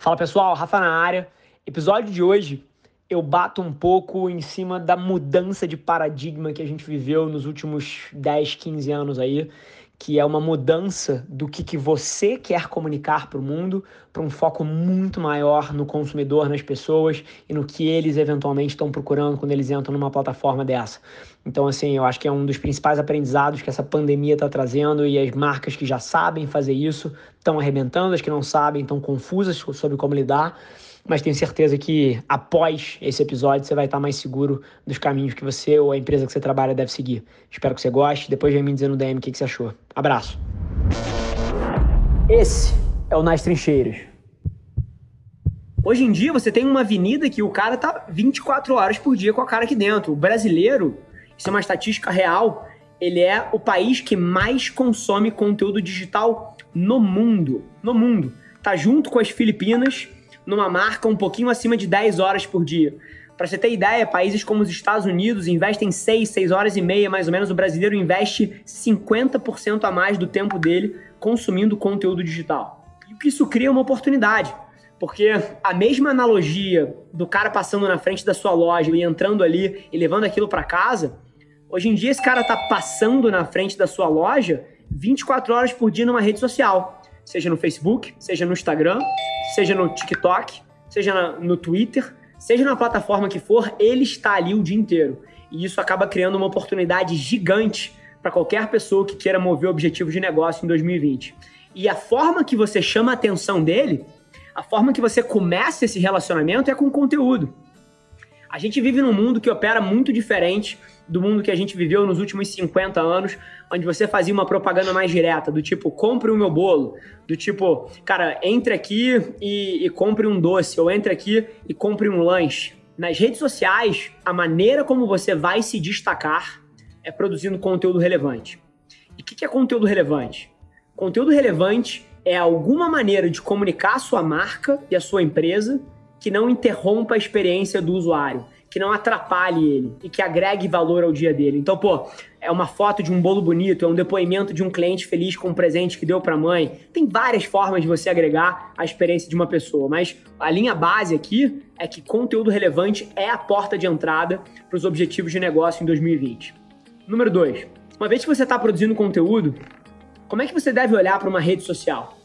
Fala pessoal, Rafa na área. Episódio de hoje eu bato um pouco em cima da mudança de paradigma que a gente viveu nos últimos 10, 15 anos aí, que é uma mudança do que, que você quer comunicar para o mundo, para um foco muito maior no consumidor, nas pessoas e no que eles eventualmente estão procurando quando eles entram numa plataforma dessa. Então, assim, eu acho que é um dos principais aprendizados que essa pandemia está trazendo e as marcas que já sabem fazer isso estão arrebentando, as que não sabem estão confusas sobre como lidar mas tenho certeza que após esse episódio você vai estar mais seguro dos caminhos que você ou a empresa que você trabalha deve seguir. Espero que você goste. Depois vem me dizer no DM o que, você achou. Abraço. Esse é o Nas Trincheiras. Hoje em dia você tem uma avenida que o cara tá 24 horas por dia com a cara aqui dentro. O brasileiro, isso é uma estatística real, ele é o país que mais consome conteúdo digital no mundo. No mundo. Tá junto com as Filipinas numa marca um pouquinho acima de 10 horas por dia. Para você ter ideia, países como os Estados Unidos investem 6, 6 horas e meia mais ou menos. O brasileiro investe 50% a mais do tempo dele consumindo conteúdo digital. E o que isso cria uma oportunidade. Porque a mesma analogia do cara passando na frente da sua loja e entrando ali e levando aquilo para casa, hoje em dia esse cara tá passando na frente da sua loja 24 horas por dia numa rede social seja no Facebook, seja no Instagram, seja no TikTok, seja no Twitter, seja na plataforma que for, ele está ali o dia inteiro. E isso acaba criando uma oportunidade gigante para qualquer pessoa que queira mover o objetivo de negócio em 2020. E a forma que você chama a atenção dele, a forma que você começa esse relacionamento é com conteúdo. A gente vive num mundo que opera muito diferente do mundo que a gente viveu nos últimos 50 anos, onde você fazia uma propaganda mais direta, do tipo, compre o meu bolo, do tipo, cara, entre aqui e, e compre um doce, ou entre aqui e compre um lanche. Nas redes sociais, a maneira como você vai se destacar é produzindo conteúdo relevante. E o que, que é conteúdo relevante? Conteúdo relevante é alguma maneira de comunicar a sua marca e a sua empresa que não interrompa a experiência do usuário que não atrapalhe ele e que agregue valor ao dia dele. Então, pô, é uma foto de um bolo bonito, é um depoimento de um cliente feliz com um presente que deu para a mãe. Tem várias formas de você agregar a experiência de uma pessoa, mas a linha base aqui é que conteúdo relevante é a porta de entrada para os objetivos de negócio em 2020. Número 2. Uma vez que você está produzindo conteúdo, como é que você deve olhar para uma rede social?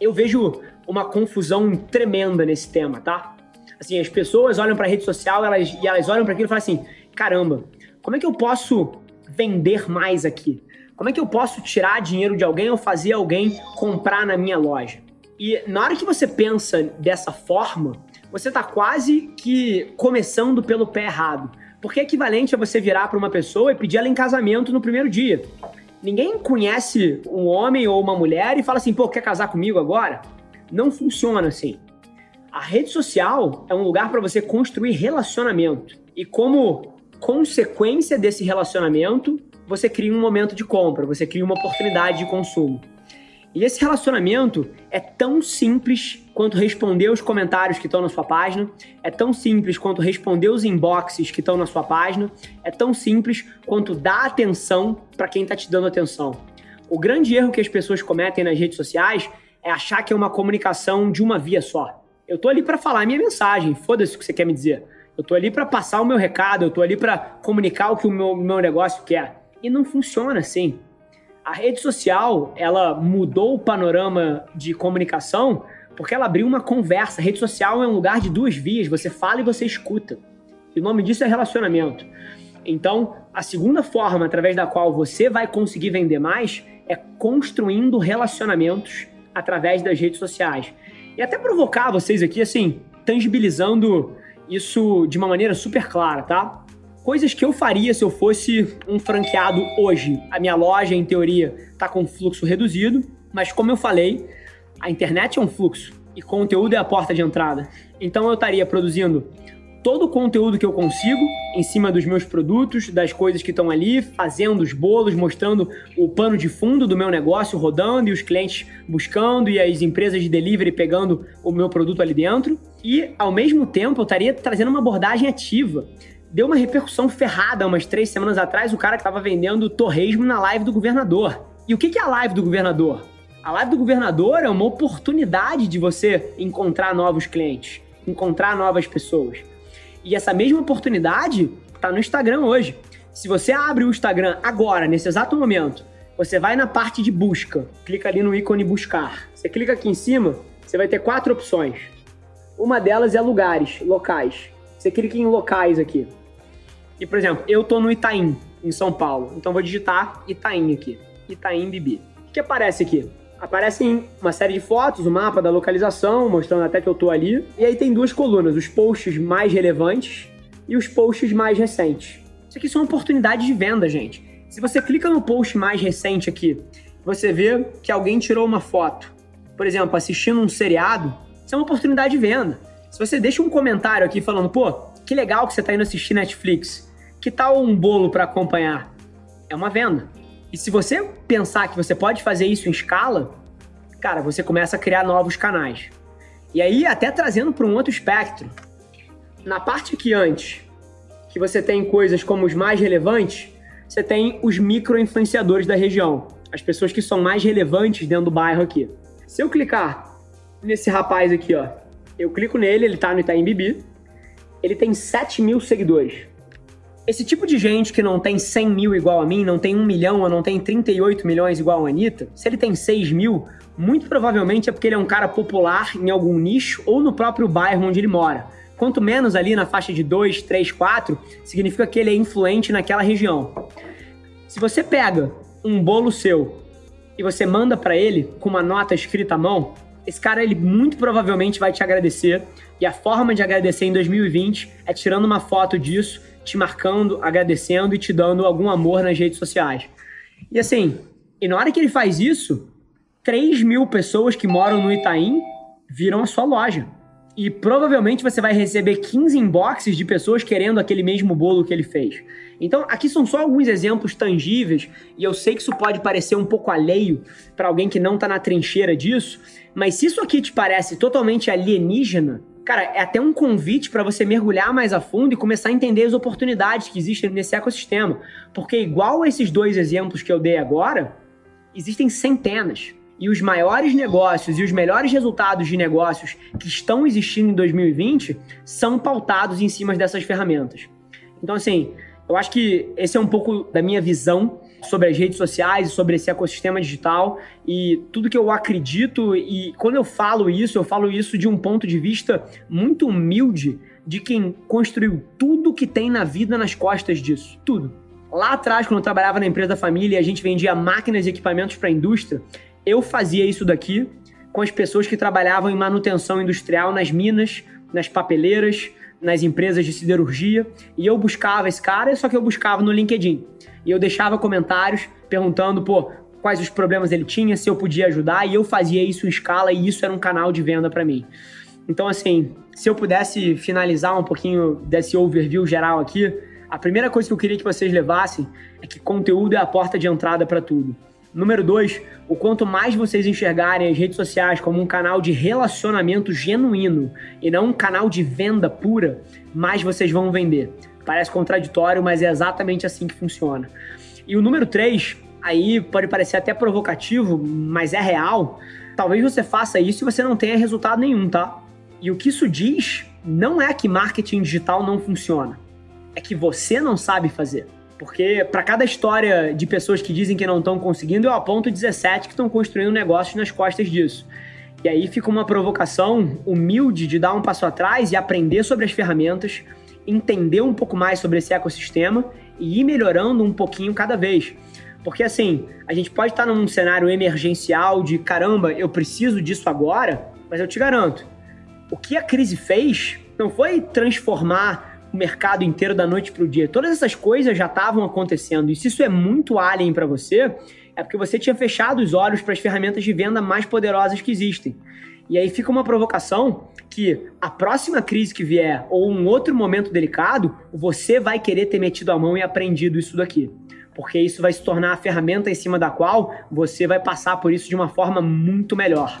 Eu vejo uma confusão tremenda nesse tema, tá? Assim, as pessoas olham para a rede social elas, e elas olham para aquilo e falam assim: caramba, como é que eu posso vender mais aqui? Como é que eu posso tirar dinheiro de alguém ou fazer alguém comprar na minha loja? E na hora que você pensa dessa forma, você está quase que começando pelo pé errado. Porque é equivalente a você virar para uma pessoa e pedir ela em casamento no primeiro dia. Ninguém conhece um homem ou uma mulher e fala assim, pô, quer casar comigo agora? Não funciona assim. A rede social é um lugar para você construir relacionamento. E como consequência desse relacionamento, você cria um momento de compra, você cria uma oportunidade de consumo. E esse relacionamento é tão simples quanto responder os comentários que estão na sua página, é tão simples quanto responder os inboxes que estão na sua página, é tão simples quanto dar atenção para quem está te dando atenção. O grande erro que as pessoas cometem nas redes sociais é achar que é uma comunicação de uma via só. Eu tô ali para falar a minha mensagem, foda-se o que você quer me dizer. Eu tô ali para passar o meu recado, eu tô ali para comunicar o que o meu, meu negócio quer. E não funciona assim. A rede social, ela mudou o panorama de comunicação porque ela abriu uma conversa. A rede social é um lugar de duas vias, você fala e você escuta. E o nome disso é relacionamento. Então, a segunda forma através da qual você vai conseguir vender mais é construindo relacionamentos através das redes sociais e até provocar vocês aqui, assim, tangibilizando isso de uma maneira super clara, tá? Coisas que eu faria se eu fosse um franqueado hoje. A minha loja, em teoria, tá com fluxo reduzido, mas como eu falei, a internet é um fluxo e conteúdo é a porta de entrada. Então eu estaria produzindo todo o conteúdo que eu consigo em cima dos meus produtos, das coisas que estão ali, fazendo os bolos, mostrando o pano de fundo do meu negócio rodando e os clientes buscando e as empresas de delivery pegando o meu produto ali dentro. E, ao mesmo tempo, eu estaria trazendo uma abordagem ativa. Deu uma repercussão ferrada umas três semanas atrás, o cara que estava vendendo torresmo na live do governador. E o que é a live do governador? A live do governador é uma oportunidade de você encontrar novos clientes, encontrar novas pessoas. E essa mesma oportunidade está no Instagram hoje. Se você abre o Instagram agora, nesse exato momento, você vai na parte de busca, clica ali no ícone buscar. Você clica aqui em cima, você vai ter quatro opções. Uma delas é lugares, locais. Você clica em locais aqui. E, por exemplo, eu tô no Itaim, em São Paulo. Então vou digitar Itaim aqui. Itaim Bibi. O que aparece aqui? Aparecem uma série de fotos, o mapa da localização, mostrando até que eu tô ali. E aí tem duas colunas, os posts mais relevantes e os posts mais recentes. Isso aqui são oportunidades de venda, gente. Se você clica no post mais recente aqui, você vê que alguém tirou uma foto, por exemplo, assistindo um seriado, isso é uma oportunidade de venda. Se você deixa um comentário aqui falando, pô, que legal que você está indo assistir Netflix, que tal um bolo para acompanhar? É uma venda. E se você pensar que você pode fazer isso em escala, cara, você começa a criar novos canais. E aí, até trazendo para um outro espectro, na parte aqui antes, que você tem coisas como os mais relevantes, você tem os micro-influenciadores da região, as pessoas que são mais relevantes dentro do bairro aqui. Se eu clicar nesse rapaz aqui, ó, eu clico nele, ele tá no Itaim Bibi, ele tem 7 mil seguidores. Esse tipo de gente que não tem 100 mil igual a mim, não tem 1 milhão ou não tem 38 milhões igual a Anitta, se ele tem 6 mil, muito provavelmente é porque ele é um cara popular em algum nicho ou no próprio bairro onde ele mora. Quanto menos ali na faixa de 2, 3, 4, significa que ele é influente naquela região. Se você pega um bolo seu e você manda para ele com uma nota escrita à mão, esse cara ele muito provavelmente vai te agradecer. E a forma de agradecer em 2020 é tirando uma foto disso te marcando, agradecendo e te dando algum amor nas redes sociais. E assim, e na hora que ele faz isso, 3 mil pessoas que moram no Itaim viram a sua loja. E provavelmente você vai receber 15 inboxes de pessoas querendo aquele mesmo bolo que ele fez. Então, aqui são só alguns exemplos tangíveis, e eu sei que isso pode parecer um pouco alheio para alguém que não está na trincheira disso, mas se isso aqui te parece totalmente alienígena, cara, é até um convite para você mergulhar mais a fundo e começar a entender as oportunidades que existem nesse ecossistema. Porque, igual esses dois exemplos que eu dei agora, existem centenas. E os maiores negócios e os melhores resultados de negócios que estão existindo em 2020 são pautados em cima dessas ferramentas. Então, assim, eu acho que esse é um pouco da minha visão sobre as redes sociais, sobre esse ecossistema digital e tudo que eu acredito. E quando eu falo isso, eu falo isso de um ponto de vista muito humilde de quem construiu tudo que tem na vida nas costas disso. Tudo. Lá atrás, quando eu trabalhava na empresa da família e a gente vendia máquinas e equipamentos para a indústria, eu fazia isso daqui com as pessoas que trabalhavam em manutenção industrial nas minas, nas papeleiras, nas empresas de siderurgia. E eu buscava esse cara, só que eu buscava no LinkedIn. E eu deixava comentários perguntando, pô, quais os problemas ele tinha, se eu podia ajudar, e eu fazia isso em escala e isso era um canal de venda para mim. Então, assim, se eu pudesse finalizar um pouquinho desse overview geral aqui, a primeira coisa que eu queria que vocês levassem é que conteúdo é a porta de entrada para tudo. Número dois, o quanto mais vocês enxergarem as redes sociais como um canal de relacionamento genuíno e não um canal de venda pura, mais vocês vão vender. Parece contraditório, mas é exatamente assim que funciona. E o número 3, aí pode parecer até provocativo, mas é real. Talvez você faça isso e você não tenha resultado nenhum, tá? E o que isso diz não é que marketing digital não funciona, é que você não sabe fazer. Porque para cada história de pessoas que dizem que não estão conseguindo, eu aponto 17 que estão construindo negócios nas costas disso. E aí fica uma provocação humilde de dar um passo atrás e aprender sobre as ferramentas, entender um pouco mais sobre esse ecossistema e ir melhorando um pouquinho cada vez. Porque assim, a gente pode estar num cenário emergencial de caramba, eu preciso disso agora, mas eu te garanto, o que a crise fez não foi transformar o mercado inteiro da noite para o dia. Todas essas coisas já estavam acontecendo. E se isso é muito alien para você, é porque você tinha fechado os olhos para as ferramentas de venda mais poderosas que existem. E aí fica uma provocação que a próxima crise que vier ou um outro momento delicado, você vai querer ter metido a mão e aprendido isso daqui. Porque isso vai se tornar a ferramenta em cima da qual você vai passar por isso de uma forma muito melhor.